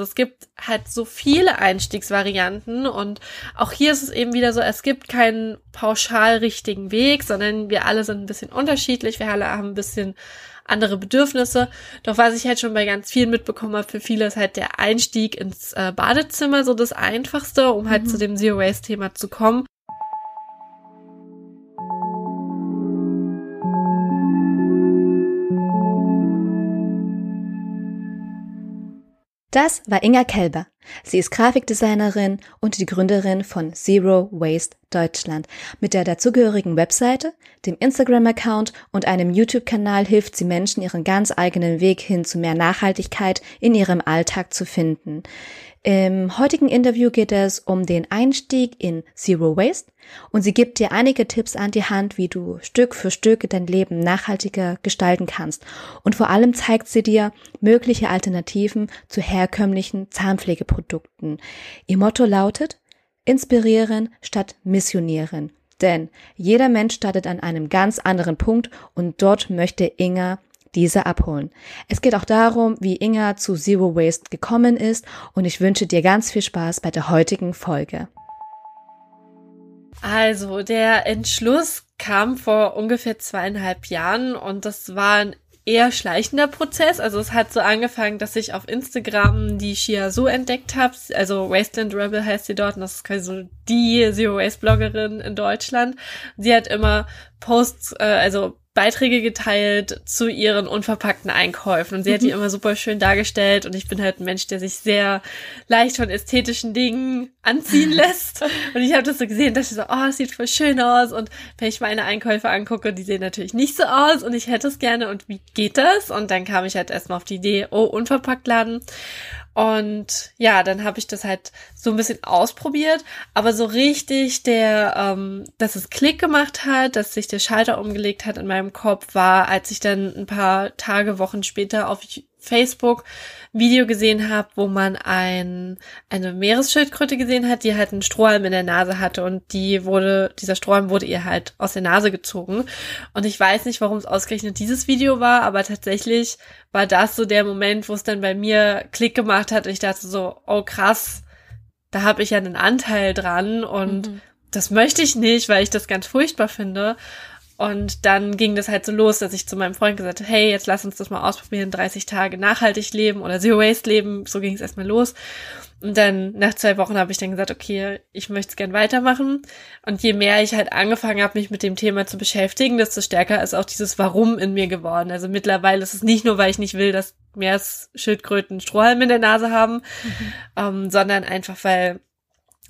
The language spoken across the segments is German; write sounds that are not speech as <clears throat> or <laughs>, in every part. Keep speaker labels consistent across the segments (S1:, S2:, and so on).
S1: Also es gibt halt so viele Einstiegsvarianten und auch hier ist es eben wieder so, es gibt keinen pauschal richtigen Weg, sondern wir alle sind ein bisschen unterschiedlich, wir alle haben ein bisschen andere Bedürfnisse. Doch was ich halt schon bei ganz vielen mitbekommen habe, für viele ist halt der Einstieg ins äh, Badezimmer so das Einfachste, um halt mhm. zu dem Zero Waste Thema zu kommen.
S2: Das war Inga Kelber. Sie ist Grafikdesignerin und die Gründerin von Zero Waste Deutschland. Mit der dazugehörigen Webseite, dem Instagram-Account und einem YouTube-Kanal hilft sie Menschen, ihren ganz eigenen Weg hin zu mehr Nachhaltigkeit in ihrem Alltag zu finden. Im heutigen Interview geht es um den Einstieg in Zero Waste und sie gibt dir einige Tipps an die Hand, wie du Stück für Stück dein Leben nachhaltiger gestalten kannst. Und vor allem zeigt sie dir mögliche Alternativen zu herkömmlichen Zahnpflegeprodukten. Ihr Motto lautet, inspirieren statt missionieren. Denn jeder Mensch startet an einem ganz anderen Punkt und dort möchte Inga diese abholen. Es geht auch darum, wie Inga zu Zero Waste gekommen ist und ich wünsche dir ganz viel Spaß bei der heutigen Folge.
S1: Also, der Entschluss kam vor ungefähr zweieinhalb Jahren und das war ein eher schleichender Prozess. Also es hat so angefangen, dass ich auf Instagram die Shia so entdeckt habe. Also Wasteland Rebel heißt sie dort und das ist quasi so die Zero Waste Bloggerin in Deutschland. Sie hat immer Posts, äh, also Beiträge geteilt zu ihren unverpackten Einkäufen. Und sie hat die mhm. immer super schön dargestellt. Und ich bin halt ein Mensch, der sich sehr leicht von ästhetischen Dingen anziehen <laughs> lässt. Und ich habe das so gesehen, dass ich so, oh, es sieht voll schön aus. Und wenn ich meine Einkäufe angucke, die sehen natürlich nicht so aus. Und ich hätte es gerne. Und wie geht das? Und dann kam ich halt erstmal auf die Idee, oh, unverpackt laden und ja, dann habe ich das halt so ein bisschen ausprobiert, aber so richtig der, ähm, dass es Klick gemacht hat, dass sich der Schalter umgelegt hat in meinem Kopf, war, als ich dann ein paar Tage, Wochen später auf Facebook Video gesehen habe, wo man ein, eine Meeresschildkröte gesehen hat, die halt einen Strohhalm in der Nase hatte und die wurde, dieser Strohhalm wurde ihr halt aus der Nase gezogen. Und ich weiß nicht, warum es ausgerechnet dieses Video war, aber tatsächlich war das so der Moment, wo es dann bei mir Klick gemacht hat und ich dachte so, oh krass, da habe ich ja einen Anteil dran und mhm. das möchte ich nicht, weil ich das ganz furchtbar finde. Und dann ging das halt so los, dass ich zu meinem Freund gesagt habe, hey, jetzt lass uns das mal ausprobieren, 30 Tage nachhaltig leben oder Zero Waste leben. So ging es erstmal los. Und dann nach zwei Wochen habe ich dann gesagt, okay, ich möchte es gern weitermachen. Und je mehr ich halt angefangen habe, mich mit dem Thema zu beschäftigen, desto stärker ist auch dieses Warum in mir geworden. Also mittlerweile ist es nicht nur, weil ich nicht will, dass Meeresschildkröten Strohhalm in der Nase haben, mhm. ähm, sondern einfach, weil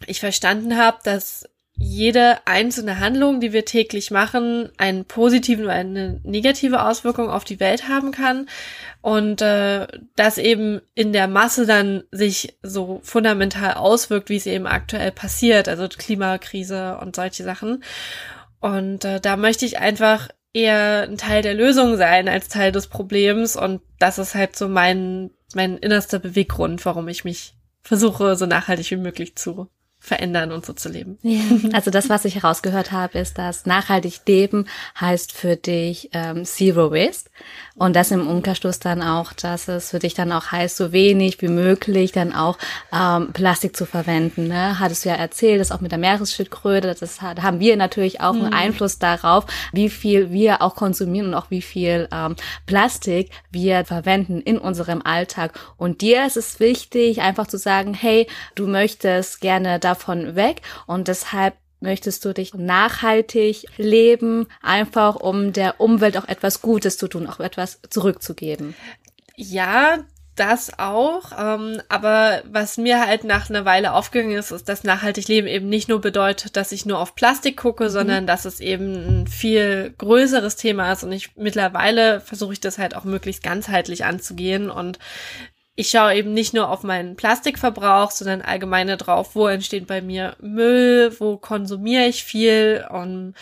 S1: ich verstanden habe, dass jede einzelne Handlung, die wir täglich machen, einen positiven oder eine negative Auswirkung auf die Welt haben kann und äh, das eben in der Masse dann sich so fundamental auswirkt, wie es eben aktuell passiert, also Klimakrise und solche Sachen. Und äh, da möchte ich einfach eher ein Teil der Lösung sein als Teil des Problems und das ist halt so mein mein innerster Beweggrund, warum ich mich versuche, so nachhaltig wie möglich zu verändern und so zu leben.
S2: Ja, <laughs> also das, was ich herausgehört habe, ist, dass nachhaltig leben heißt für dich ähm, Zero Waste und das im Umkehrschluss dann auch, dass es für dich dann auch heißt, so wenig wie möglich dann auch ähm, Plastik zu verwenden. Ne? Hattest du ja erzählt, das auch mit der Meeresschildkröte, das hat, haben wir natürlich auch mhm. einen Einfluss darauf, wie viel wir auch konsumieren und auch wie viel ähm, Plastik wir verwenden in unserem Alltag. Und dir ist es wichtig, einfach zu sagen, hey, du möchtest gerne da davon weg und deshalb möchtest du dich nachhaltig leben, einfach um der Umwelt auch etwas Gutes zu tun, auch etwas zurückzugeben.
S1: Ja, das auch. Ähm, aber was mir halt nach einer Weile aufgegangen ist, ist, dass nachhaltig leben eben nicht nur bedeutet, dass ich nur auf Plastik gucke, mhm. sondern dass es eben ein viel größeres Thema ist. Und ich mittlerweile versuche ich das halt auch möglichst ganzheitlich anzugehen und ich schaue eben nicht nur auf meinen Plastikverbrauch, sondern allgemeine drauf, wo entsteht bei mir Müll, wo konsumiere ich viel und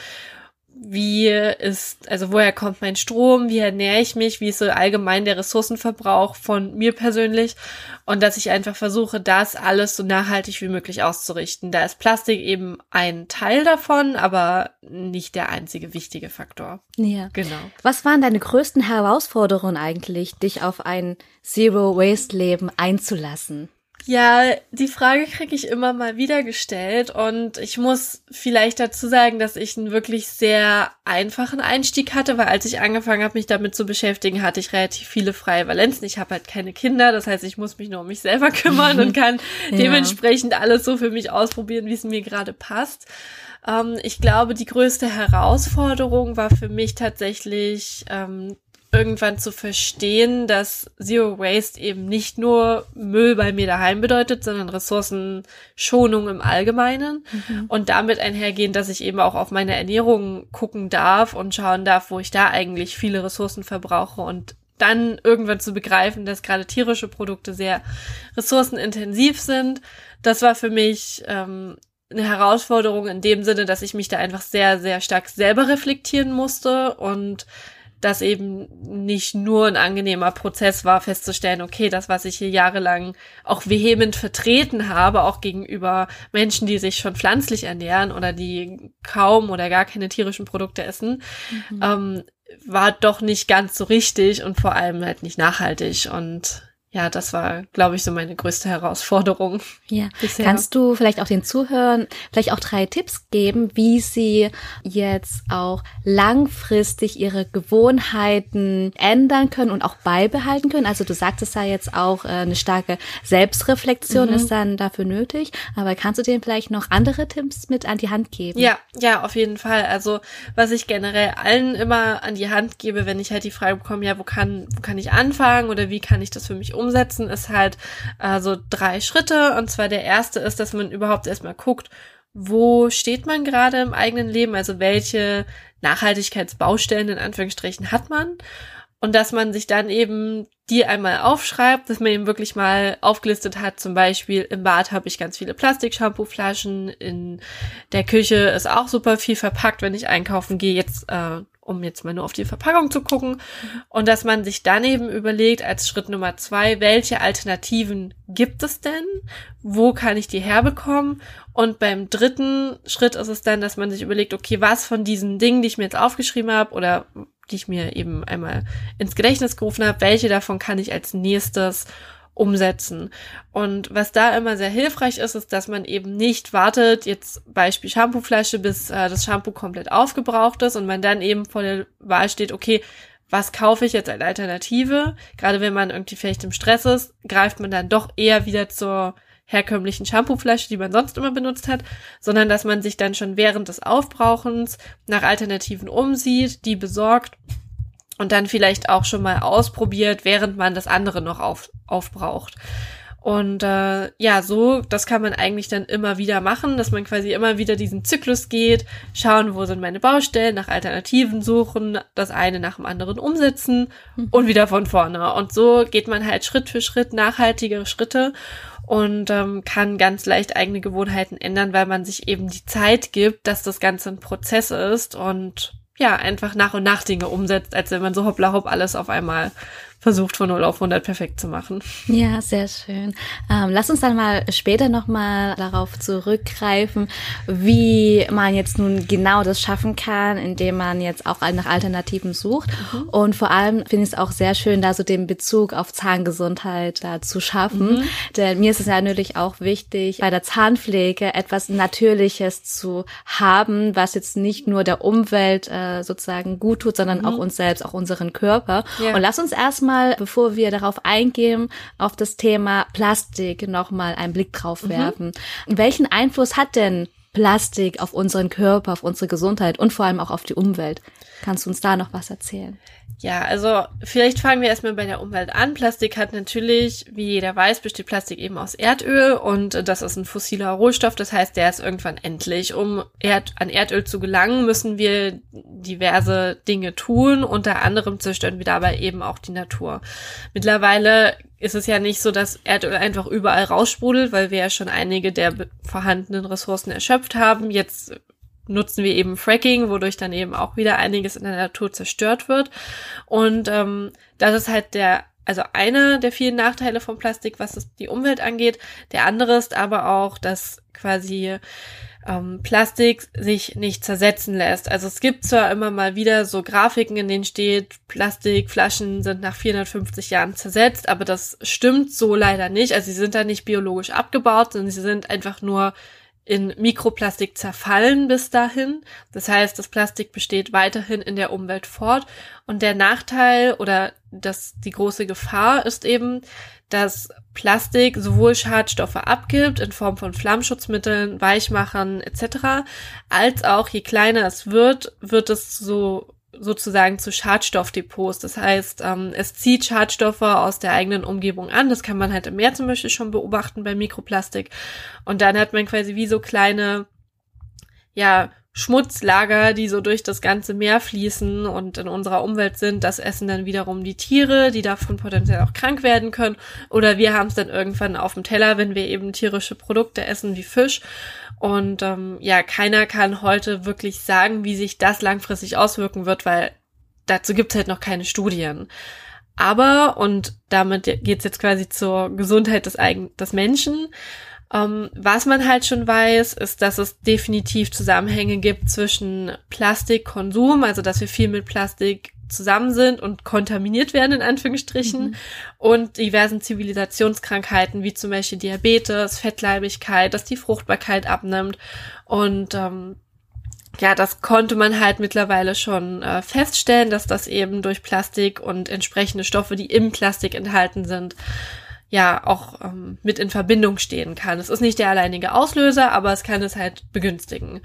S1: wie ist, also woher kommt mein Strom, wie ernähre ich mich, wie ist so allgemein der Ressourcenverbrauch von mir persönlich und dass ich einfach versuche, das alles so nachhaltig wie möglich auszurichten. Da ist Plastik eben ein Teil davon, aber nicht der einzige wichtige Faktor.
S2: Ja. Genau. Was waren deine größten Herausforderungen eigentlich, dich auf ein Zero Waste Leben einzulassen?
S1: Ja, die Frage kriege ich immer mal wieder gestellt und ich muss vielleicht dazu sagen, dass ich einen wirklich sehr einfachen Einstieg hatte, weil als ich angefangen habe, mich damit zu beschäftigen, hatte ich relativ viele freie Valenzen. Ich habe halt keine Kinder, das heißt, ich muss mich nur um mich selber kümmern und kann <laughs> ja. dementsprechend alles so für mich ausprobieren, wie es mir gerade passt. Ähm, ich glaube, die größte Herausforderung war für mich tatsächlich ähm, irgendwann zu verstehen, dass Zero Waste eben nicht nur Müll bei mir daheim bedeutet, sondern Ressourcenschonung im Allgemeinen mhm. und damit einhergehen, dass ich eben auch auf meine Ernährung gucken darf und schauen darf, wo ich da eigentlich viele Ressourcen verbrauche und dann irgendwann zu begreifen, dass gerade tierische Produkte sehr ressourcenintensiv sind. Das war für mich ähm, eine Herausforderung in dem Sinne, dass ich mich da einfach sehr, sehr stark selber reflektieren musste und das eben nicht nur ein angenehmer Prozess war, festzustellen, okay, das, was ich hier jahrelang auch vehement vertreten habe, auch gegenüber Menschen, die sich schon pflanzlich ernähren oder die kaum oder gar keine tierischen Produkte essen, mhm. ähm, war doch nicht ganz so richtig und vor allem halt nicht nachhaltig. Und ja, das war, glaube ich, so meine größte Herausforderung. <laughs>
S2: Ja. <laughs> Bisher. Kannst du vielleicht auch den Zuhörern vielleicht auch drei Tipps geben, wie sie jetzt auch langfristig ihre Gewohnheiten ändern können und auch beibehalten können? Also du sagtest ja jetzt auch, äh, eine starke Selbstreflexion mhm. ist dann dafür nötig. Aber kannst du denen vielleicht noch andere Tipps mit an die Hand geben?
S1: Ja, ja, auf jeden Fall. Also was ich generell allen immer an die Hand gebe, wenn ich halt die Frage bekomme, ja, wo kann, wo kann ich anfangen oder wie kann ich das für mich umsetzen, ist halt äh, so drei Schritte. Und zwar der erste ist, dass man überhaupt erstmal guckt, wo steht man gerade im eigenen Leben, also welche Nachhaltigkeitsbaustellen in Anführungsstrichen hat man und dass man sich dann eben die einmal aufschreibt, dass man eben wirklich mal aufgelistet hat, zum Beispiel im Bad habe ich ganz viele Plastik-Shampoo-Flaschen, in der Küche ist auch super viel verpackt, wenn ich einkaufen gehe. Jetzt äh, um jetzt mal nur auf die Verpackung zu gucken. Und dass man sich dann eben überlegt, als Schritt Nummer zwei, welche Alternativen gibt es denn? Wo kann ich die herbekommen? Und beim dritten Schritt ist es dann, dass man sich überlegt, okay, was von diesen Dingen, die ich mir jetzt aufgeschrieben habe oder die ich mir eben einmal ins Gedächtnis gerufen habe, welche davon kann ich als nächstes umsetzen. Und was da immer sehr hilfreich ist, ist, dass man eben nicht wartet, jetzt Beispiel Shampooflasche, bis äh, das Shampoo komplett aufgebraucht ist und man dann eben vor der Wahl steht, okay, was kaufe ich jetzt als Alternative? Gerade wenn man irgendwie vielleicht im Stress ist, greift man dann doch eher wieder zur herkömmlichen Shampooflasche, die man sonst immer benutzt hat, sondern dass man sich dann schon während des Aufbrauchens nach Alternativen umsieht, die besorgt und dann vielleicht auch schon mal ausprobiert, während man das andere noch auf, aufbraucht. Und äh, ja, so, das kann man eigentlich dann immer wieder machen, dass man quasi immer wieder diesen Zyklus geht, schauen, wo sind meine Baustellen, nach Alternativen suchen, das eine nach dem anderen umsetzen mhm. und wieder von vorne. Und so geht man halt Schritt für Schritt nachhaltigere Schritte und ähm, kann ganz leicht eigene Gewohnheiten ändern, weil man sich eben die Zeit gibt, dass das Ganze ein Prozess ist und ja, einfach nach und nach Dinge umsetzt, als wenn man so hoppla hopp alles auf einmal versucht von 0 auf 100 perfekt zu machen.
S2: Ja, sehr schön. Ähm, lass uns dann mal später nochmal darauf zurückgreifen, wie man jetzt nun genau das schaffen kann, indem man jetzt auch nach Alternativen sucht. Mhm. Und vor allem finde ich es auch sehr schön, da so den Bezug auf Zahngesundheit da zu schaffen. Mhm. Denn mir ist es ja natürlich auch wichtig, bei der Zahnpflege etwas Natürliches zu haben, was jetzt nicht nur der Umwelt äh, sozusagen gut tut, sondern mhm. auch uns selbst, auch unseren Körper. Ja. Und lass uns erstmal erstmal, bevor wir darauf eingehen, auf das Thema Plastik nochmal einen Blick drauf mhm. werfen. Mhm. Welchen Einfluss hat denn Plastik auf unseren Körper, auf unsere Gesundheit und vor allem auch auf die Umwelt? Kannst du uns da noch was erzählen?
S1: Ja, also vielleicht fangen wir erstmal bei der Umwelt an. Plastik hat natürlich, wie jeder weiß, besteht Plastik eben aus Erdöl und das ist ein fossiler Rohstoff. Das heißt, der ist irgendwann endlich. Um Erd an Erdöl zu gelangen, müssen wir diverse Dinge tun. Unter anderem zerstören wir dabei eben auch die Natur. Mittlerweile ist es ja nicht so, dass Erdöl einfach überall raussprudelt, weil wir ja schon einige der vorhandenen Ressourcen erschöpft haben. Jetzt nutzen wir eben Fracking, wodurch dann eben auch wieder einiges in der Natur zerstört wird. Und ähm, das ist halt der also einer der vielen Nachteile von Plastik, was es die Umwelt angeht. Der andere ist aber auch, dass quasi ähm, Plastik sich nicht zersetzen lässt. Also es gibt zwar immer mal wieder so Grafiken, in denen steht, Plastikflaschen sind nach 450 Jahren zersetzt, aber das stimmt so leider nicht. Also sie sind da nicht biologisch abgebaut, sondern sie sind einfach nur in Mikroplastik zerfallen bis dahin. Das heißt, das Plastik besteht weiterhin in der Umwelt fort. Und der Nachteil oder das, die große Gefahr ist eben, dass Plastik sowohl Schadstoffe abgibt in Form von Flammschutzmitteln, Weichmachern etc., als auch je kleiner es wird, wird es so sozusagen zu Schadstoffdepots. Das heißt, ähm, es zieht Schadstoffe aus der eigenen Umgebung an. Das kann man halt im Meer zum Beispiel schon beobachten bei Mikroplastik. Und dann hat man quasi wie so kleine, ja, Schmutzlager, die so durch das ganze Meer fließen und in unserer Umwelt sind. Das essen dann wiederum die Tiere, die davon potenziell auch krank werden können. Oder wir haben es dann irgendwann auf dem Teller, wenn wir eben tierische Produkte essen wie Fisch. Und ähm, ja, keiner kann heute wirklich sagen, wie sich das langfristig auswirken wird, weil dazu gibt es halt noch keine Studien. Aber, und damit geht's jetzt quasi zur Gesundheit des, Eigen des Menschen, ähm, was man halt schon weiß, ist, dass es definitiv Zusammenhänge gibt zwischen Plastikkonsum, also dass wir viel mit Plastik zusammen sind und kontaminiert werden, in Anführungsstrichen, mhm. und diversen Zivilisationskrankheiten, wie zum Beispiel Diabetes, Fettleibigkeit, dass die Fruchtbarkeit abnimmt. Und ähm, ja, das konnte man halt mittlerweile schon äh, feststellen, dass das eben durch Plastik und entsprechende Stoffe, die im Plastik enthalten sind, ja auch ähm, mit in Verbindung stehen kann. Es ist nicht der alleinige Auslöser, aber es kann es halt begünstigen.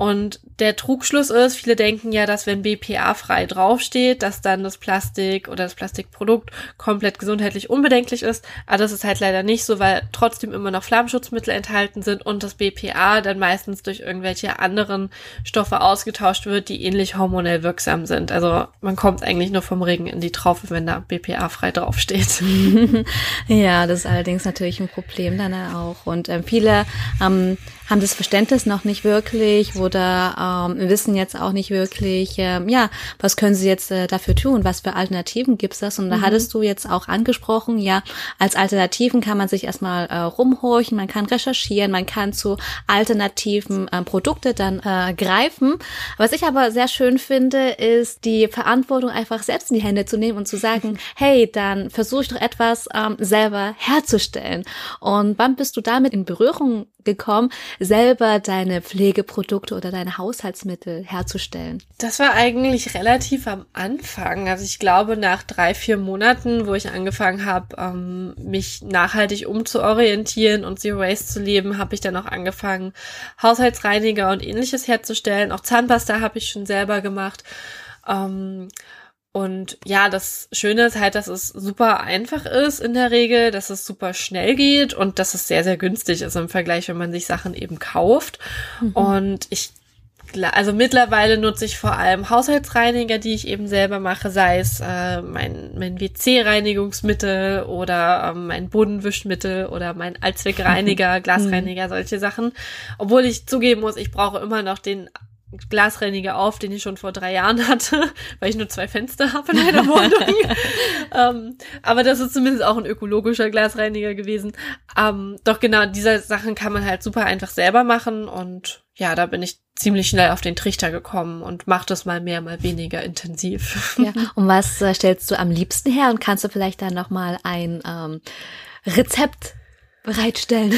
S1: Und der Trugschluss ist, viele denken ja, dass wenn BPA frei draufsteht, dass dann das Plastik oder das Plastikprodukt komplett gesundheitlich unbedenklich ist. Aber das ist halt leider nicht so, weil trotzdem immer noch Flammschutzmittel enthalten sind und das BPA dann meistens durch irgendwelche anderen Stoffe ausgetauscht wird, die ähnlich hormonell wirksam sind. Also man kommt eigentlich nur vom Regen in die Traufe, wenn da BPA frei draufsteht. <laughs>
S2: ja, das ist allerdings natürlich ein Problem dann auch. Und äh, viele ähm, haben das Verständnis noch nicht wirklich oder ähm, wissen jetzt auch nicht wirklich, ähm, ja, was können sie jetzt äh, dafür tun, was für Alternativen gibt's das? Und da mhm. hattest du jetzt auch angesprochen, ja, als Alternativen kann man sich erstmal äh, rumhorchen, man kann recherchieren, man kann zu alternativen äh, Produkte dann äh, greifen. Was ich aber sehr schön finde, ist die Verantwortung einfach selbst in die Hände zu nehmen und zu sagen, <laughs> hey, dann versuche ich doch etwas ähm, selber herzustellen. Und wann bist du damit in Berührung gekommen, selber deine Pflegeprodukte oder deine Haushaltsmittel herzustellen?
S1: Das war eigentlich relativ am Anfang. Also ich glaube, nach drei, vier Monaten, wo ich angefangen habe, ähm, mich nachhaltig umzuorientieren und Zero Waste zu leben, habe ich dann auch angefangen, Haushaltsreiniger und ähnliches herzustellen. Auch Zahnpasta habe ich schon selber gemacht. Und ja, das Schöne ist halt, dass es super einfach ist in der Regel, dass es super schnell geht und dass es sehr, sehr günstig ist im Vergleich, wenn man sich Sachen eben kauft. Mhm. Und ich, also mittlerweile nutze ich vor allem Haushaltsreiniger, die ich eben selber mache, sei es äh, mein, mein WC-Reinigungsmittel oder ähm, mein Bodenwischmittel oder mein Allzweckreiniger, <laughs> Glasreiniger, solche Sachen. Obwohl ich zugeben muss, ich brauche immer noch den Glasreiniger auf, den ich schon vor drei Jahren <laughs> hatte, weil ich nur zwei Fenster habe in meiner Wohnung. <laughs> ähm, aber das ist zumindest auch ein ökologischer Glasreiniger gewesen. Ähm, doch genau, diese Sachen kann man halt super einfach selber machen und ja, da bin ich ziemlich schnell auf den Trichter gekommen und mache das mal mehr, mal weniger intensiv.
S2: Ja, <laughs> und was äh, stellst du am liebsten her und kannst du vielleicht dann noch mal ein ähm, Rezept bereitstellen?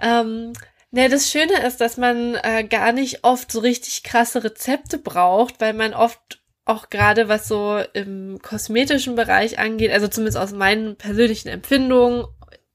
S1: ähm, Ne, das Schöne ist, dass man äh, gar nicht oft so richtig krasse Rezepte braucht, weil man oft auch gerade was so im kosmetischen Bereich angeht, also zumindest aus meinen persönlichen Empfindungen,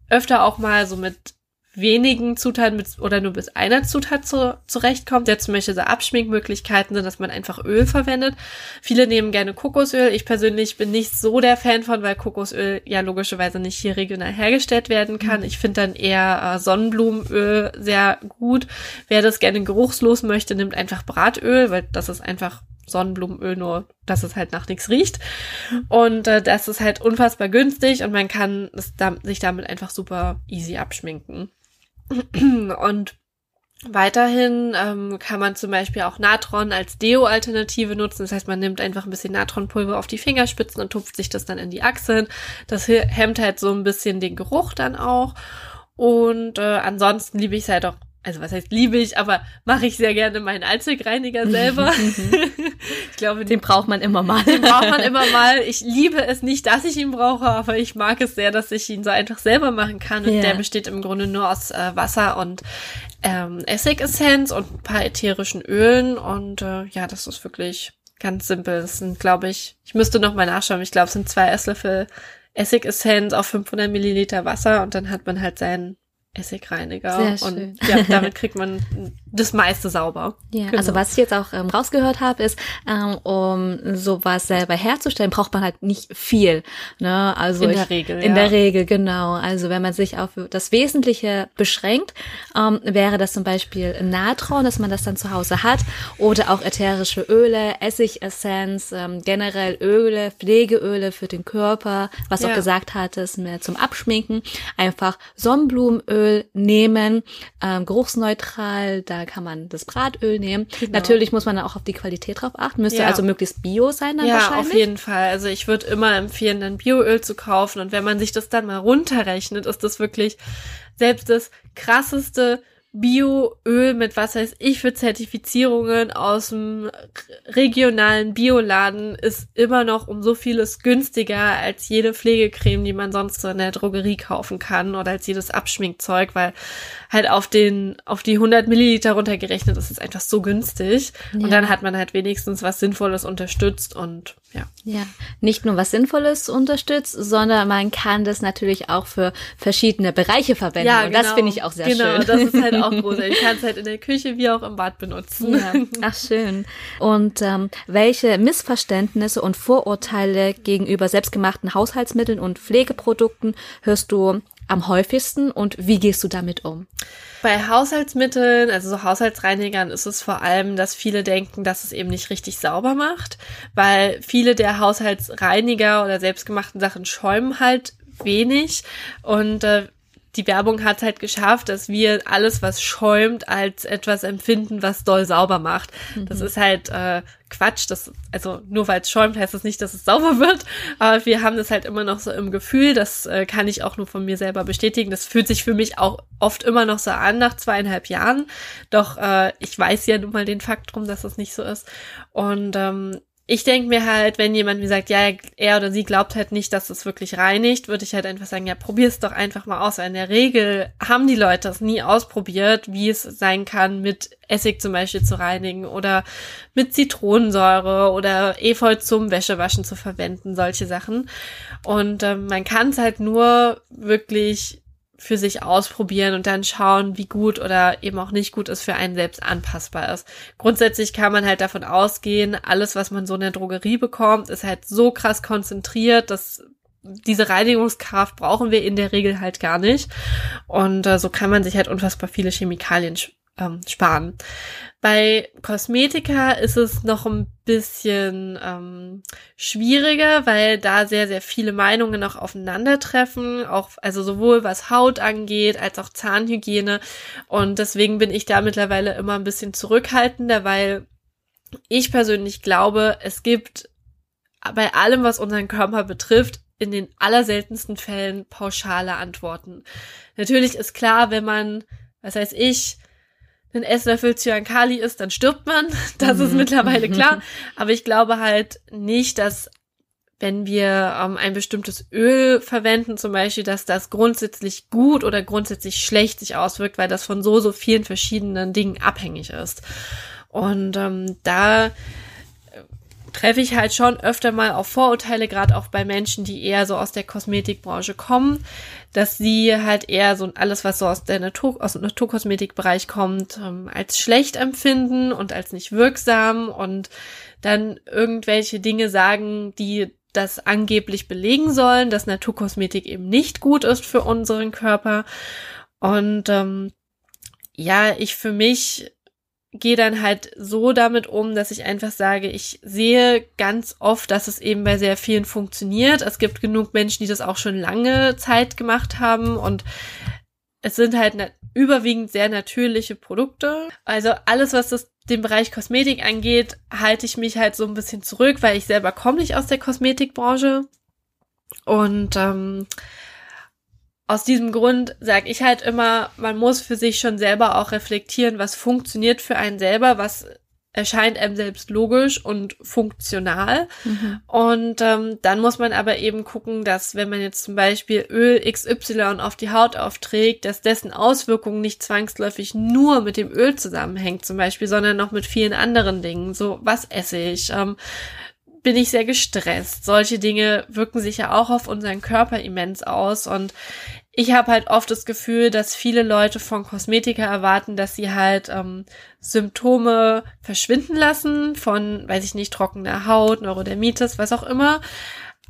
S1: öfter auch mal so mit wenigen Zutaten mit, oder nur bis einer Zutat zu, zurechtkommt, der zum Beispiel so Abschminkmöglichkeiten sind, dass man einfach Öl verwendet. Viele nehmen gerne Kokosöl. Ich persönlich bin nicht so der Fan von, weil Kokosöl ja logischerweise nicht hier regional hergestellt werden kann. Ich finde dann eher äh, Sonnenblumenöl sehr gut. Wer das gerne geruchslos möchte, nimmt einfach Bratöl, weil das ist einfach Sonnenblumenöl, nur dass es halt nach nichts riecht. Und äh, das ist halt unfassbar günstig und man kann es da, sich damit einfach super easy abschminken. <clears throat> Und Weiterhin ähm, kann man zum Beispiel auch Natron als Deo-Alternative nutzen. Das heißt, man nimmt einfach ein bisschen Natronpulver auf die Fingerspitzen und tupft sich das dann in die Achseln. Das hemmt halt so ein bisschen den Geruch dann auch. Und äh, ansonsten liebe ich es halt auch also was heißt liebe ich, aber mache ich sehr gerne meinen Allzweckreiniger <laughs> selber. <laughs>
S2: ich glaube, den braucht man immer mal.
S1: Den braucht man immer mal. <laughs> Ich liebe es nicht, dass ich ihn brauche, aber ich mag es sehr, dass ich ihn so einfach selber machen kann. Und ja. der besteht im Grunde nur aus äh, Wasser und ähm, Essigessenz und ein paar ätherischen Ölen. Und äh, ja, das ist wirklich ganz simpel. Das sind, glaube ich, ich müsste noch mal nachschauen. Ich glaube, es sind zwei Esslöffel Essigessenz auf 500 Milliliter Wasser und dann hat man halt seinen Essigreiniger. Sehr schön. Und ja, <laughs> damit kriegt man das meiste sauber.
S2: Ja, genau. also was ich jetzt auch ähm, rausgehört habe, ist, ähm, um sowas selber herzustellen, braucht man halt nicht viel. Ne? Also
S1: in
S2: ich,
S1: der Regel.
S2: In ja. der Regel, genau. Also wenn man sich auf das Wesentliche beschränkt, ähm, wäre das zum Beispiel Natron, dass man das dann zu Hause hat, oder auch ätherische Öle, Essigessenz, ähm, generell Öle, Pflegeöle für den Körper, was ja. auch gesagt hattest, mehr zum Abschminken, einfach Sonnenblumenöl nehmen, ähm, geruchsneutral, da kann man das Bratöl nehmen. Genau. Natürlich muss man auch auf die Qualität drauf achten. Müsste ja. also möglichst bio sein dann
S1: ja,
S2: wahrscheinlich.
S1: Ja, auf jeden Fall. Also ich würde immer empfehlen, dann Bioöl zu kaufen. Und wenn man sich das dann mal runterrechnet, ist das wirklich selbst das krasseste Bioöl mit was weiß ich für Zertifizierungen aus dem regionalen Bioladen ist immer noch um so vieles günstiger als jede Pflegecreme, die man sonst so in der Drogerie kaufen kann oder als jedes Abschminkzeug, weil halt auf den, auf die 100 Milliliter runtergerechnet ist es einfach so günstig. Ja. Und dann hat man halt wenigstens was Sinnvolles unterstützt und ja.
S2: Ja, nicht nur was Sinnvolles unterstützt, sondern man kann das natürlich auch für verschiedene Bereiche verwenden. Ja, genau. Und das finde ich auch sehr
S1: genau,
S2: schön.
S1: Genau, das ist halt auch <laughs> großartig. Ich kann es halt in der Küche wie auch im Bad benutzen. Ja.
S2: Ach, schön. Und ähm, welche Missverständnisse und Vorurteile gegenüber selbstgemachten Haushaltsmitteln und Pflegeprodukten hörst du am häufigsten und wie gehst du damit um?
S1: Bei Haushaltsmitteln, also so Haushaltsreinigern, ist es vor allem, dass viele denken, dass es eben nicht richtig sauber macht, weil viele der Haushaltsreiniger oder selbstgemachten Sachen schäumen halt wenig und äh, die Werbung hat halt geschafft, dass wir alles, was schäumt, als etwas empfinden, was doll sauber macht. Mhm. Das ist halt äh, Quatsch. Das, also nur weil es schäumt, heißt das nicht, dass es sauber wird. Aber wir haben das halt immer noch so im Gefühl. Das äh, kann ich auch nur von mir selber bestätigen. Das fühlt sich für mich auch oft immer noch so an nach zweieinhalb Jahren. Doch äh, ich weiß ja nun mal den Fakt drum, dass das nicht so ist. Und ähm, ich denke mir halt, wenn jemand mir sagt, ja, er oder sie glaubt halt nicht, dass es wirklich reinigt, würde ich halt einfach sagen, ja, probier es doch einfach mal aus. Weil in der Regel haben die Leute das nie ausprobiert, wie es sein kann, mit Essig zum Beispiel zu reinigen oder mit Zitronensäure oder Efeu zum Wäschewaschen zu verwenden, solche Sachen. Und ähm, man kann es halt nur wirklich für sich ausprobieren und dann schauen, wie gut oder eben auch nicht gut es für einen selbst anpassbar ist. Grundsätzlich kann man halt davon ausgehen, alles, was man so in der Drogerie bekommt, ist halt so krass konzentriert, dass diese Reinigungskraft brauchen wir in der Regel halt gar nicht. Und äh, so kann man sich halt unfassbar viele Chemikalien ähm, sparen. Bei Kosmetika ist es noch ein bisschen ähm, schwieriger, weil da sehr, sehr viele Meinungen noch aufeinandertreffen, auch also sowohl was Haut angeht als auch Zahnhygiene. Und deswegen bin ich da mittlerweile immer ein bisschen zurückhaltender, weil ich persönlich glaube, es gibt bei allem, was unseren Körper betrifft, in den allerseltensten Fällen pauschale Antworten. Natürlich ist klar, wenn man, was heißt ich, ein Esslöffel Cyankali ist, dann stirbt man. <laughs> Das mhm. ist mittlerweile klar. <laughs> Aber ich glaube halt nicht, dass wenn wir ähm, ein bestimmtes Öl verwenden, zum Beispiel, dass das grundsätzlich gut oder grundsätzlich schlecht sich auswirkt, weil das von so, so vielen verschiedenen Dingen abhängig ist. Und ähm, da treffe ich halt schon öfter mal auf Vorurteile, gerade auch bei Menschen, die eher so aus der Kosmetikbranche kommen, dass sie halt eher so alles, was so aus der Natur, aus dem Naturkosmetikbereich kommt, ähm, als schlecht empfinden und als nicht wirksam und dann irgendwelche Dinge sagen, die das angeblich belegen sollen, dass Naturkosmetik eben nicht gut ist für unseren Körper. Und ähm, ja, ich für mich gehe dann halt so damit um, dass ich einfach sage, ich sehe ganz oft, dass es eben bei sehr vielen funktioniert. Es gibt genug Menschen, die das auch schon lange Zeit gemacht haben und es sind halt überwiegend sehr natürliche Produkte. Also alles, was das, den Bereich Kosmetik angeht, halte ich mich halt so ein bisschen zurück, weil ich selber komme nicht aus der Kosmetikbranche. Und ähm, aus diesem Grund sage ich halt immer, man muss für sich schon selber auch reflektieren, was funktioniert für einen selber, was erscheint einem selbst logisch und funktional. Mhm. Und ähm, dann muss man aber eben gucken, dass wenn man jetzt zum Beispiel Öl XY auf die Haut aufträgt, dass dessen Auswirkungen nicht zwangsläufig nur mit dem Öl zusammenhängt zum Beispiel, sondern noch mit vielen anderen Dingen. So, was esse ich? Ähm, bin ich sehr gestresst. Solche Dinge wirken sich ja auch auf unseren Körper immens aus und ich habe halt oft das Gefühl, dass viele Leute von Kosmetika erwarten, dass sie halt ähm, Symptome verschwinden lassen von, weiß ich nicht, trockener Haut, Neurodermitis, was auch immer.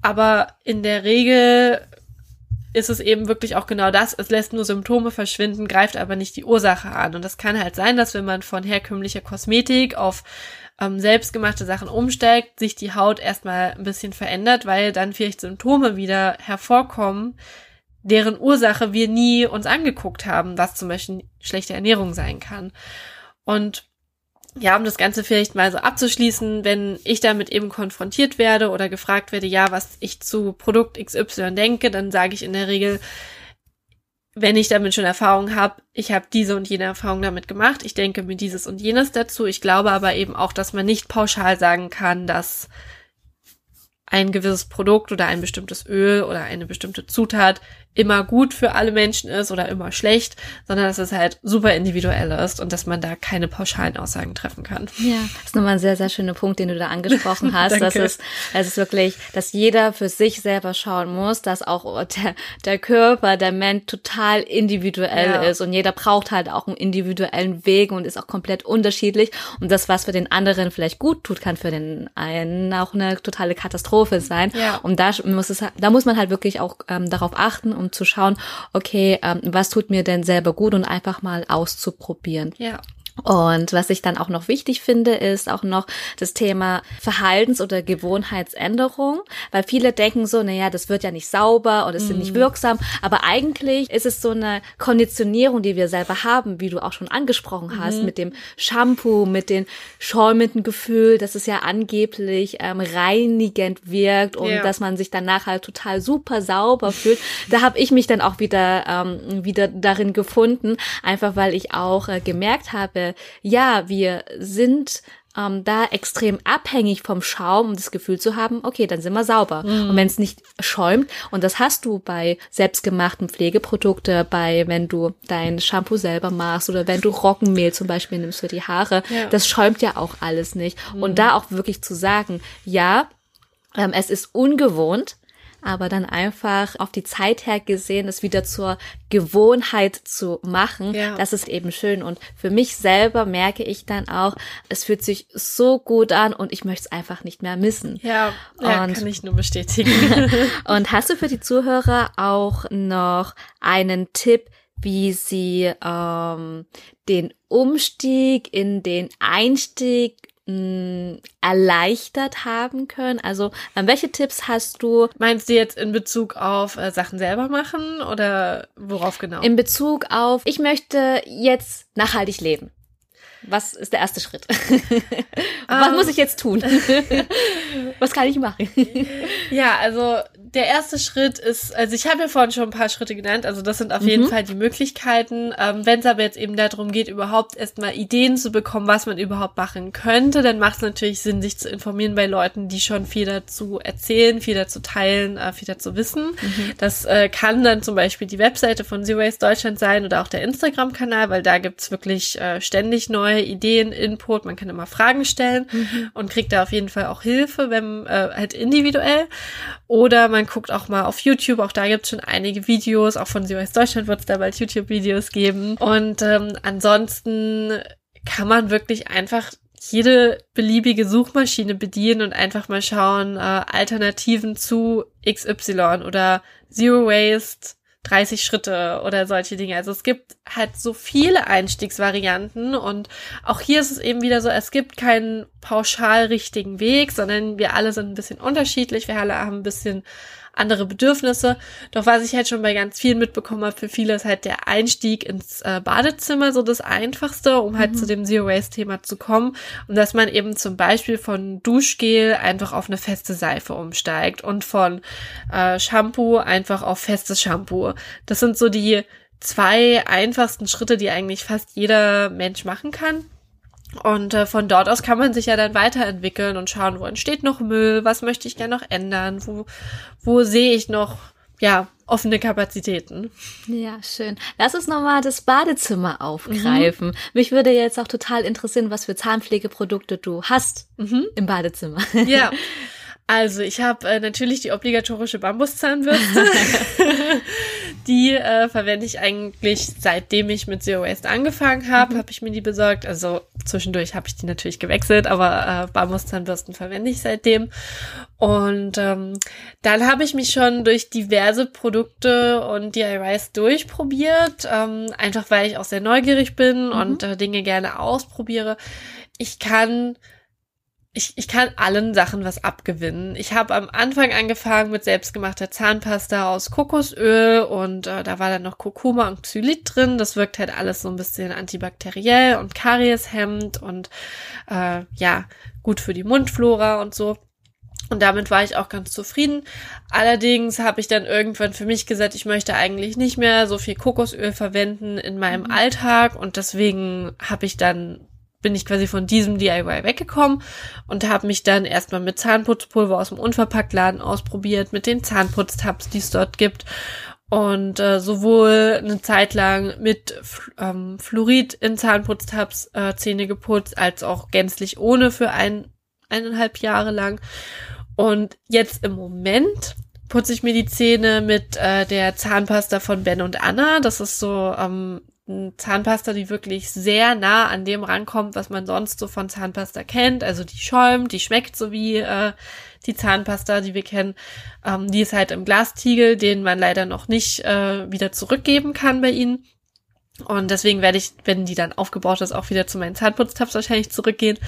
S1: Aber in der Regel ist es eben wirklich auch genau das. Es lässt nur Symptome verschwinden, greift aber nicht die Ursache an. Und das kann halt sein, dass wenn man von herkömmlicher Kosmetik auf ähm, selbstgemachte Sachen umsteigt, sich die Haut erstmal ein bisschen verändert, weil dann vielleicht Symptome wieder hervorkommen, deren Ursache wir nie uns angeguckt haben, was zum Beispiel schlechte Ernährung sein kann. Und ja, um das Ganze vielleicht mal so abzuschließen, wenn ich damit eben konfrontiert werde oder gefragt werde, ja, was ich zu Produkt XY denke, dann sage ich in der Regel, wenn ich damit schon Erfahrung habe, ich habe diese und jene Erfahrung damit gemacht, ich denke mir dieses und jenes dazu. Ich glaube aber eben auch, dass man nicht pauschal sagen kann, dass ein gewisses Produkt oder ein bestimmtes Öl oder eine bestimmte Zutat immer gut für alle Menschen ist oder immer schlecht, sondern dass es halt super individuell ist und dass man da keine pauschalen Aussagen treffen kann.
S2: Ja, das ist nochmal ein sehr, sehr schöner Punkt, den du da angesprochen <laughs> hast. das ist, es ist wirklich, dass jeder für sich selber schauen muss, dass auch der, der Körper, der Mensch total individuell ja. ist und jeder braucht halt auch einen individuellen Weg und ist auch komplett unterschiedlich und das, was für den anderen vielleicht gut tut, kann für den einen auch eine totale Katastrophe sein. Ja. Und da muss es, da muss man halt wirklich auch ähm, darauf achten, zu schauen, okay, ähm, was tut mir denn selber gut und einfach mal auszuprobieren.
S1: Ja.
S2: Und was ich dann auch noch wichtig finde, ist auch noch das Thema Verhaltens- oder Gewohnheitsänderung, weil viele denken so, naja, das wird ja nicht sauber oder es mm. sind nicht mhm. wirksam, aber eigentlich ist es so eine Konditionierung, die wir selber haben, wie du auch schon angesprochen hast, mm. mit dem Shampoo, mit dem schäumenden Gefühl, dass es ja angeblich ähm, reinigend wirkt und yeah. dass man sich danach halt total super sauber fühlt. Da habe ich mich dann auch wieder ähm, wieder darin gefunden, einfach weil ich auch äh, gemerkt habe, ja, wir sind ähm, da extrem abhängig vom Schaum, um das Gefühl zu haben, okay, dann sind wir sauber. Mm. Und wenn es nicht schäumt, und das hast du bei selbstgemachten Pflegeprodukte, bei wenn du dein Shampoo selber machst oder wenn du Roggenmehl zum Beispiel nimmst für die Haare, ja. das schäumt ja auch alles nicht. Mm. Und da auch wirklich zu sagen, ja, ähm, es ist ungewohnt, aber dann einfach auf die Zeit her gesehen, es wieder zur Gewohnheit zu machen, ja. das ist eben schön. Und für mich selber merke ich dann auch, es fühlt sich so gut an und ich möchte es einfach nicht mehr missen.
S1: Ja, ja und, kann ich nur bestätigen. <laughs> <laughs>
S2: und hast du für die Zuhörer auch noch einen Tipp, wie sie ähm, den Umstieg in den Einstieg mh, erleichtert haben können? Also, welche Tipps hast du?
S1: Meinst du jetzt in Bezug auf äh, Sachen selber machen oder worauf genau?
S2: In Bezug auf, ich möchte jetzt nachhaltig leben. Was ist der erste Schritt? <laughs> Was um, muss ich jetzt tun? <laughs> Was kann ich machen? <laughs>
S1: ja, also der erste Schritt ist, also ich habe ja vorhin schon ein paar Schritte genannt, also das sind auf mhm. jeden Fall die Möglichkeiten. Ähm, Wenn es aber jetzt eben darum geht, überhaupt erstmal Ideen zu bekommen, was man überhaupt machen könnte, dann macht es natürlich Sinn, sich zu informieren bei Leuten, die schon viel dazu erzählen, viel dazu teilen, äh, viel dazu wissen. Mhm. Das äh, kann dann zum Beispiel die Webseite von Zero Waste Deutschland sein oder auch der Instagram-Kanal, weil da gibt's wirklich äh, ständig neue Ideen, Input, man kann immer Fragen stellen mhm. und kriegt da auf jeden Fall auch Hilfe, wenn äh, halt individuell. Oder man guckt auch mal auf YouTube, auch da gibt es schon einige Videos, auch von COS Deutschland wird es da bald YouTube-Videos geben. Und ähm, ansonsten kann man wirklich einfach jede beliebige Suchmaschine bedienen und einfach mal schauen, äh, Alternativen zu XY oder Zero Waste 30 Schritte oder solche Dinge. Also es gibt halt so viele Einstiegsvarianten und auch hier ist es eben wieder so, es gibt keinen pauschal richtigen Weg, sondern wir alle sind ein bisschen unterschiedlich, wir alle haben ein bisschen andere Bedürfnisse. Doch was ich halt schon bei ganz vielen mitbekommen habe, für viele ist halt der Einstieg ins äh, Badezimmer so das Einfachste, um halt mhm. zu dem Zero-Waste-Thema zu kommen. Und dass man eben zum Beispiel von Duschgel einfach auf eine feste Seife umsteigt und von äh, Shampoo einfach auf festes Shampoo. Das sind so die zwei einfachsten Schritte, die eigentlich fast jeder Mensch machen kann. Und äh, von dort aus kann man sich ja dann weiterentwickeln und schauen, wo entsteht noch Müll, was möchte ich gerne noch ändern, wo, wo sehe ich noch, ja, offene Kapazitäten.
S2: Ja, schön. Lass uns nochmal das Badezimmer aufgreifen. Mhm. Mich würde jetzt auch total interessieren, was für Zahnpflegeprodukte du hast mhm. im Badezimmer.
S1: Ja. <laughs> Also, ich habe äh, natürlich die obligatorische Bambuszahnbürste. <laughs> die äh, verwende ich eigentlich seitdem ich mit Zero Waste angefangen habe, mhm. habe ich mir die besorgt. Also zwischendurch habe ich die natürlich gewechselt, aber äh, Bambuszahnbürsten verwende ich seitdem. Und ähm, dann habe ich mich schon durch diverse Produkte und DIYs durchprobiert, ähm, einfach weil ich auch sehr neugierig bin mhm. und äh, Dinge gerne ausprobiere. Ich kann ich, ich kann allen Sachen was abgewinnen. Ich habe am Anfang angefangen mit selbstgemachter Zahnpasta aus Kokosöl und äh, da war dann noch Kurkuma und Xylit drin. Das wirkt halt alles so ein bisschen antibakteriell und karieshemmend und äh, ja, gut für die Mundflora und so. Und damit war ich auch ganz zufrieden. Allerdings habe ich dann irgendwann für mich gesagt, ich möchte eigentlich nicht mehr so viel Kokosöl verwenden in meinem mhm. Alltag und deswegen habe ich dann bin ich quasi von diesem DIY weggekommen und habe mich dann erstmal mit Zahnputzpulver aus dem Unverpacktladen ausprobiert, mit den Zahnputztabs, die es dort gibt und äh, sowohl eine Zeit lang mit ähm, Fluorid in Zahnputztabs äh, Zähne geputzt, als auch gänzlich ohne für ein, eineinhalb Jahre lang. Und jetzt im Moment putze ich mir die Zähne mit äh, der Zahnpasta von Ben und Anna. Das ist so ähm, Zahnpasta, die wirklich sehr nah an dem rankommt, was man sonst so von Zahnpasta kennt. Also die schäumt, die schmeckt so wie äh, die Zahnpasta, die wir kennen. Ähm, die ist halt im Glastiegel, den man leider noch nicht äh, wieder zurückgeben kann bei ihnen. Und deswegen werde ich, wenn die dann aufgebaut ist, auch wieder zu meinen Zahnputztabs wahrscheinlich zurückgehen.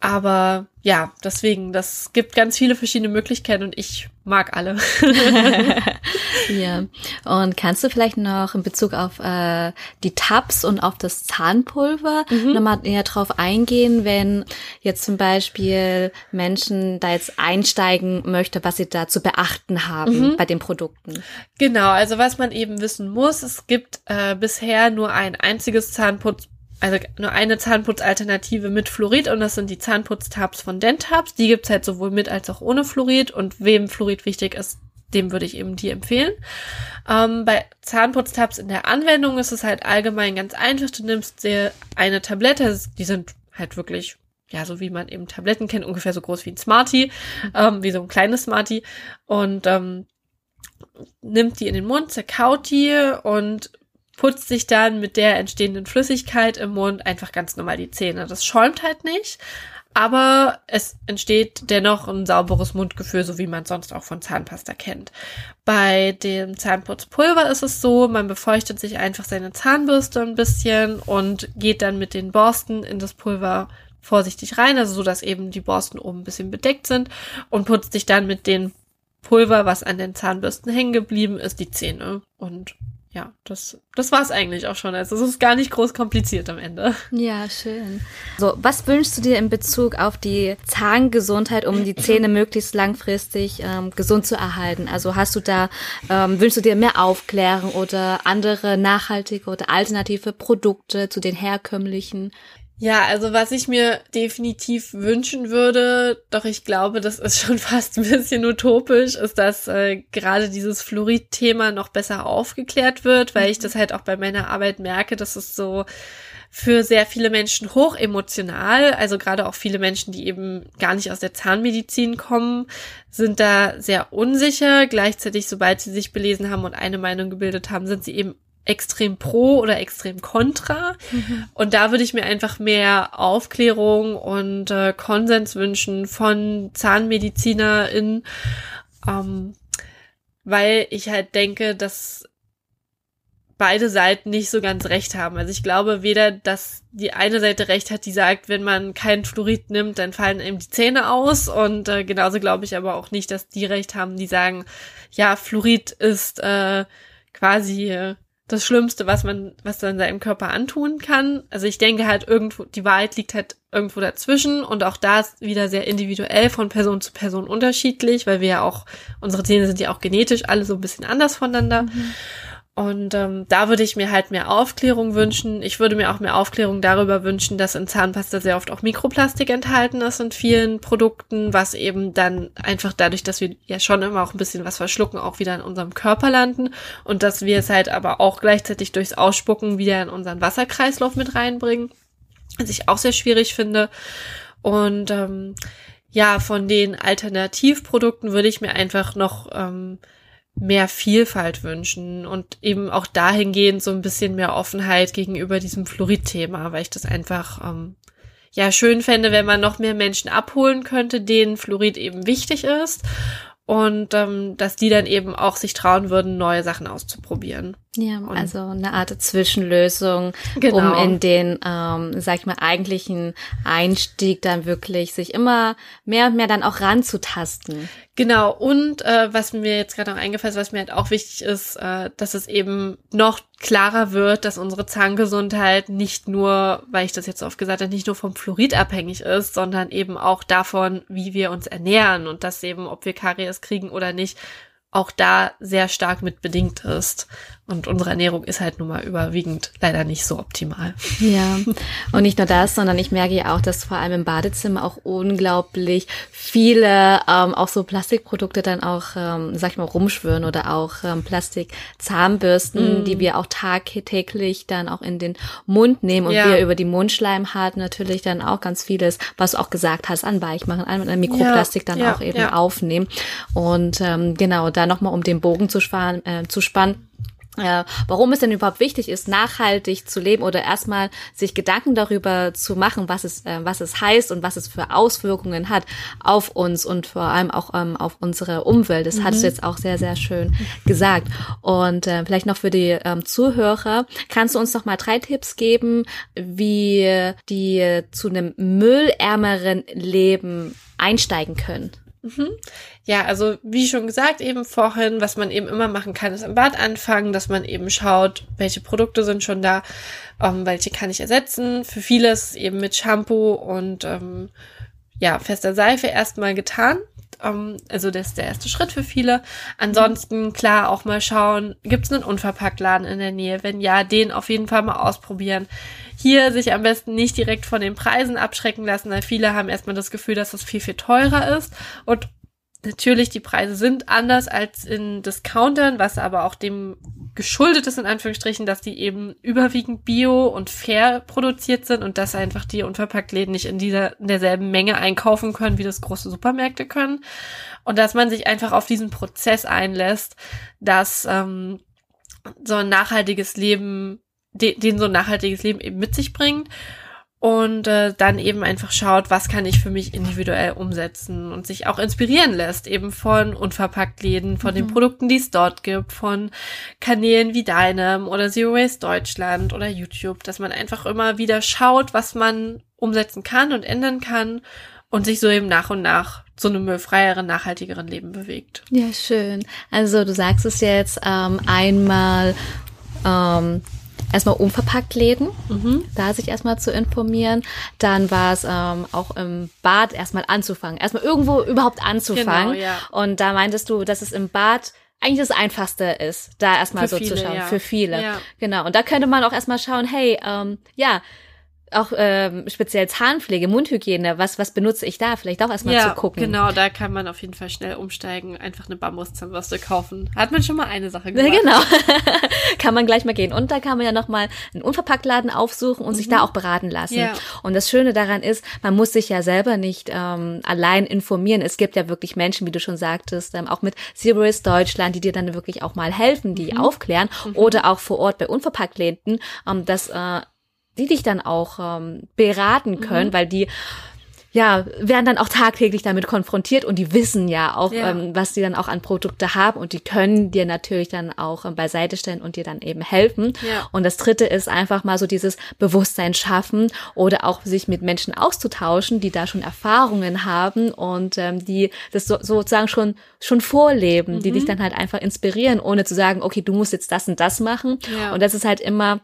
S1: Aber ja, deswegen, das gibt ganz viele verschiedene Möglichkeiten und ich mag alle. <laughs>
S2: ja. Und kannst du vielleicht noch in Bezug auf äh, die Tabs und auf das Zahnpulver mhm. nochmal näher drauf eingehen, wenn jetzt zum Beispiel Menschen da jetzt einsteigen möchte, was sie da zu beachten haben mhm. bei den Produkten?
S1: Genau, also was man eben wissen muss, es gibt äh, bisher nur ein einziges Zahnputz also nur eine Zahnputzalternative mit Fluorid und das sind die Zahnputztabs von Dentabs. Die gibt's halt sowohl mit als auch ohne Fluorid und wem Fluorid wichtig ist, dem würde ich eben die empfehlen. Ähm, bei Zahnputztabs in der Anwendung ist es halt allgemein ganz einfach. Du nimmst dir eine Tablette, die sind halt wirklich, ja, so wie man eben Tabletten kennt, ungefähr so groß wie ein Smartie, ähm, wie so ein kleines Smartie und ähm, nimmt die in den Mund, zerkaut die und putzt sich dann mit der entstehenden Flüssigkeit im Mund einfach ganz normal die Zähne. Das schäumt halt nicht, aber es entsteht dennoch ein sauberes Mundgefühl, so wie man sonst auch von Zahnpasta kennt. Bei dem Zahnputzpulver ist es so, man befeuchtet sich einfach seine Zahnbürste ein bisschen und geht dann mit den Borsten in das Pulver vorsichtig rein, also so, dass eben die Borsten oben ein bisschen bedeckt sind und putzt sich dann mit dem Pulver, was an den Zahnbürsten hängen geblieben ist, die Zähne und ja, das, das war's eigentlich auch schon. Also es ist gar nicht groß kompliziert am Ende.
S2: Ja, schön. So, was wünschst du dir in Bezug auf die Zahngesundheit, um die Zähne <laughs> möglichst langfristig ähm, gesund zu erhalten? Also hast du da, ähm, wünschst du dir mehr Aufklärung oder andere nachhaltige oder alternative Produkte zu den herkömmlichen?
S1: Ja, also was ich mir definitiv wünschen würde, doch ich glaube, das ist schon <laughs> fast ein bisschen utopisch, ist, dass äh, gerade dieses Fluorid-Thema noch besser aufgeklärt wird, weil ich das halt auch bei meiner Arbeit merke, dass es so für sehr viele Menschen hoch emotional, also gerade auch viele Menschen, die eben gar nicht aus der Zahnmedizin kommen, sind da sehr unsicher. Gleichzeitig, sobald sie sich belesen haben und eine Meinung gebildet haben, sind sie eben extrem pro oder extrem kontra. Mhm. Und da würde ich mir einfach mehr Aufklärung und äh, Konsens wünschen von ZahnmedizinerInnen, ähm, weil ich halt denke, dass beide Seiten nicht so ganz recht haben. Also ich glaube weder, dass die eine Seite recht hat, die sagt, wenn man kein Fluorid nimmt, dann fallen eben die Zähne aus. Und äh, genauso glaube ich aber auch nicht, dass die recht haben, die sagen, ja, Fluorid ist äh, quasi äh, das Schlimmste, was man, was man seinem Körper antun kann. Also ich denke halt irgendwo, die Wahrheit liegt halt irgendwo dazwischen und auch da ist wieder sehr individuell von Person zu Person unterschiedlich, weil wir ja auch, unsere Zähne sind ja auch genetisch alle so ein bisschen anders voneinander. Mhm. Und ähm, da würde ich mir halt mehr Aufklärung wünschen. Ich würde mir auch mehr Aufklärung darüber wünschen, dass in Zahnpasta sehr oft auch Mikroplastik enthalten ist in vielen Produkten, was eben dann einfach dadurch, dass wir ja schon immer auch ein bisschen was verschlucken, auch wieder in unserem Körper landen und dass wir es halt aber auch gleichzeitig durchs Ausspucken wieder in unseren Wasserkreislauf mit reinbringen, was ich auch sehr schwierig finde. Und ähm, ja, von den Alternativprodukten würde ich mir einfach noch ähm, mehr Vielfalt wünschen und eben auch dahingehend so ein bisschen mehr Offenheit gegenüber diesem Fluorid-Thema, weil ich das einfach ähm, ja schön fände, wenn man noch mehr Menschen abholen könnte, denen Fluorid eben wichtig ist und ähm, dass die dann eben auch sich trauen würden, neue Sachen auszuprobieren.
S2: Ja, und also eine Art Zwischenlösung, genau. um in den, ähm, sag ich mal, eigentlichen Einstieg dann wirklich sich immer mehr und mehr dann auch ranzutasten.
S1: Genau, und äh, was mir jetzt gerade noch eingefallen ist, was mir halt auch wichtig ist, äh, dass es eben noch klarer wird, dass unsere Zahngesundheit nicht nur, weil ich das jetzt oft gesagt habe, nicht nur vom Fluorid abhängig ist, sondern eben auch davon, wie wir uns ernähren und dass eben, ob wir Karies kriegen oder nicht, auch da sehr stark mit bedingt ist. Und unsere Ernährung ist halt nun mal überwiegend leider nicht so optimal.
S2: Ja, und nicht nur das, sondern ich merke ja auch, dass vor allem im Badezimmer auch unglaublich viele ähm, auch so Plastikprodukte dann auch, ähm, sag ich mal, rumschwören oder auch ähm, Plastikzahnbürsten, mm. die wir auch tagtäglich dann auch in den Mund nehmen und ja. wir über die Mundschleimhaut natürlich dann auch ganz vieles, was du auch gesagt hast, an Weichmachen, an Mikroplastik ja, dann ja, auch eben aufnehmen. Und ähm, genau, da nochmal um den Bogen zu, sparen, äh, zu spannen äh, warum es denn überhaupt wichtig ist, nachhaltig zu leben oder erstmal sich Gedanken darüber zu machen, was es, äh, was es heißt und was es für Auswirkungen hat auf uns und vor allem auch ähm, auf unsere Umwelt. Das mhm. hast du jetzt auch sehr, sehr schön gesagt. Und äh, vielleicht noch für die ähm, Zuhörer, kannst du uns noch mal drei Tipps geben, wie die zu einem müllärmeren Leben einsteigen können?
S1: Mhm. Ja, also wie schon gesagt, eben vorhin, was man eben immer machen kann, ist im Bad anfangen, dass man eben schaut, welche Produkte sind schon da, ähm, welche kann ich ersetzen. Für vieles eben mit Shampoo und ähm, ja, fester Seife erstmal getan. Um, ähm, also das ist der erste Schritt für viele. Ansonsten klar auch mal schauen, gibt es einen Unverpacktladen in der Nähe? Wenn ja, den auf jeden Fall mal ausprobieren. Hier sich am besten nicht direkt von den Preisen abschrecken lassen, weil viele haben erstmal das Gefühl, dass das viel, viel teurer ist. Und natürlich, die Preise sind anders als in Discountern, was aber auch dem geschuldet ist, in Anführungsstrichen, dass die eben überwiegend bio und fair produziert sind und dass einfach die Unverpacktläden nicht in dieser, in derselben Menge einkaufen können, wie das große Supermärkte können. Und dass man sich einfach auf diesen Prozess einlässt, dass ähm, so ein nachhaltiges Leben den, den so ein nachhaltiges Leben eben mit sich bringt und äh, dann eben einfach schaut, was kann ich für mich individuell umsetzen und sich auch inspirieren lässt, eben von Unverpacktläden, von mhm. den Produkten, die es dort gibt, von Kanälen wie deinem oder Zero Waste Deutschland oder YouTube, dass man einfach immer wieder schaut, was man umsetzen kann und ändern kann und sich so eben nach und nach zu einem müllfreieren, nachhaltigeren Leben bewegt.
S2: Ja, schön. Also du sagst es jetzt ähm, einmal ähm, erstmal unverpackt Läden, mhm. da sich erstmal zu informieren. Dann war es ähm, auch im Bad erstmal anzufangen, erstmal irgendwo überhaupt anzufangen. Genau, ja. Und da meintest du, dass es im Bad eigentlich das Einfachste ist, da erstmal so viele, zu schauen, ja. für viele. Ja. Genau. Und da könnte man auch erstmal schauen, hey, ähm, ja, auch ähm, speziell Zahnpflege, Mundhygiene, was was benutze ich da? Vielleicht auch erstmal ja, zu gucken.
S1: Genau, da kann man auf jeden Fall schnell umsteigen, einfach eine Bambuszahnbürste kaufen. Hat man schon mal eine Sache gemacht.
S2: Ja, <laughs> genau. <laughs> kann man gleich mal gehen. Und da kann man ja noch mal einen Unverpacktladen aufsuchen und mhm. sich da auch beraten lassen. Ja. Und das Schöne daran ist, man muss sich ja selber nicht ähm, allein informieren. Es gibt ja wirklich Menschen, wie du schon sagtest, ähm, auch mit Waste Deutschland, die dir dann wirklich auch mal helfen, die mhm. aufklären mhm. oder auch vor Ort bei Unverpacktläden, ähm, das äh, die dich dann auch ähm, beraten können, mhm. weil die ja, werden dann auch tagtäglich damit konfrontiert und die wissen ja auch, ja. Ähm, was die dann auch an Produkte haben und die können dir natürlich dann auch ähm, beiseite stellen und dir dann eben helfen. Ja. Und das dritte ist einfach mal so dieses Bewusstsein schaffen oder auch sich mit Menschen auszutauschen, die da schon Erfahrungen haben und ähm, die das so, sozusagen schon schon vorleben, mhm. die dich mhm. dann halt einfach inspirieren, ohne zu sagen, okay, du musst jetzt das und das machen. Ja. Und das ist halt immer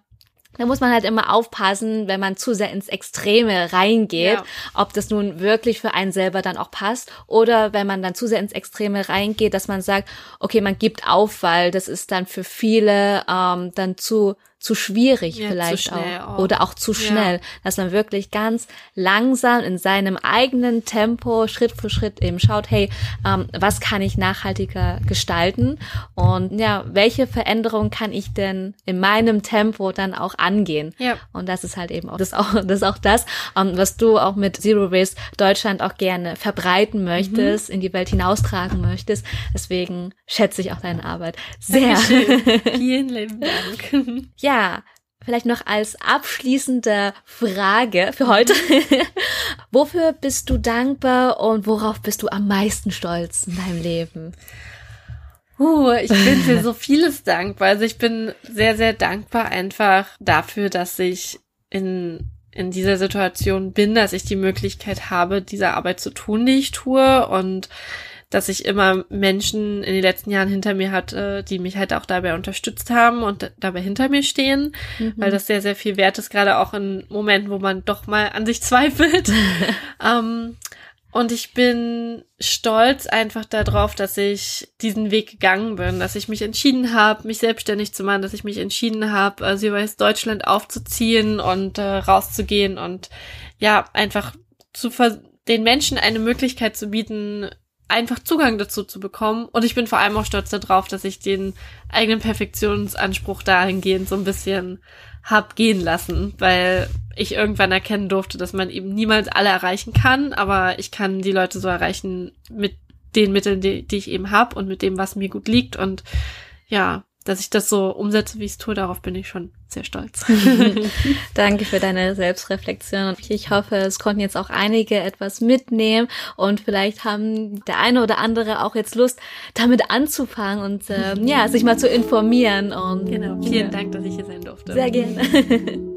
S2: da muss man halt immer aufpassen, wenn man zu sehr ins Extreme reingeht, ja. ob das nun wirklich für einen selber dann auch passt oder wenn man dann zu sehr ins Extreme reingeht, dass man sagt, okay, man gibt auf, weil das ist dann für viele ähm, dann zu zu schwierig ja, vielleicht zu auch. auch. oder auch zu schnell, ja. dass man wirklich ganz langsam in seinem eigenen Tempo Schritt für Schritt eben schaut, hey, ähm, was kann ich nachhaltiger gestalten und ja, welche Veränderungen kann ich denn in meinem Tempo dann auch angehen? Ja. Und das ist halt eben auch das <laughs> auch das auch das, ähm, was du auch mit Zero Waste Deutschland auch gerne verbreiten möchtest, mhm. in die Welt hinaustragen möchtest. Deswegen schätze ich auch deine Arbeit sehr.
S1: Vielen lieben Dank. <laughs>
S2: ja, ja, vielleicht noch als abschließende Frage für heute. <laughs> Wofür bist du dankbar und worauf bist du am meisten stolz in deinem Leben?
S1: Uh, ich bin für so vieles dankbar. Also ich bin sehr, sehr dankbar einfach dafür, dass ich in, in dieser Situation bin, dass ich die Möglichkeit habe, diese Arbeit zu tun, die ich tue und dass ich immer Menschen in den letzten Jahren hinter mir hatte, die mich halt auch dabei unterstützt haben und dabei hinter mir stehen, mhm. weil das sehr, sehr viel wert ist, gerade auch in Momenten, wo man doch mal an sich <laughs> zweifelt. <laughs> ähm, und ich bin stolz einfach darauf, dass ich diesen Weg gegangen bin, dass ich mich entschieden habe, mich selbstständig zu machen, dass ich mich entschieden habe, Zero Waste Deutschland aufzuziehen und äh, rauszugehen und ja, einfach zu den Menschen eine Möglichkeit zu bieten, einfach Zugang dazu zu bekommen. Und ich bin vor allem auch stolz darauf, dass ich den eigenen Perfektionsanspruch dahingehend so ein bisschen hab gehen lassen, weil ich irgendwann erkennen durfte, dass man eben niemals alle erreichen kann, aber ich kann die Leute so erreichen mit den Mitteln, die, die ich eben hab und mit dem, was mir gut liegt. Und ja, dass ich das so umsetze, wie ich es tue, darauf bin ich schon sehr stolz. <laughs> <laughs>
S2: Danke für deine Selbstreflexion. Ich hoffe, es konnten jetzt auch einige etwas mitnehmen und vielleicht haben der eine oder andere auch jetzt Lust, damit anzufangen und äh, ja, sich mal zu informieren. Und,
S1: genau, vielen ja. Dank, dass ich hier sein durfte.
S2: Sehr gerne. <laughs>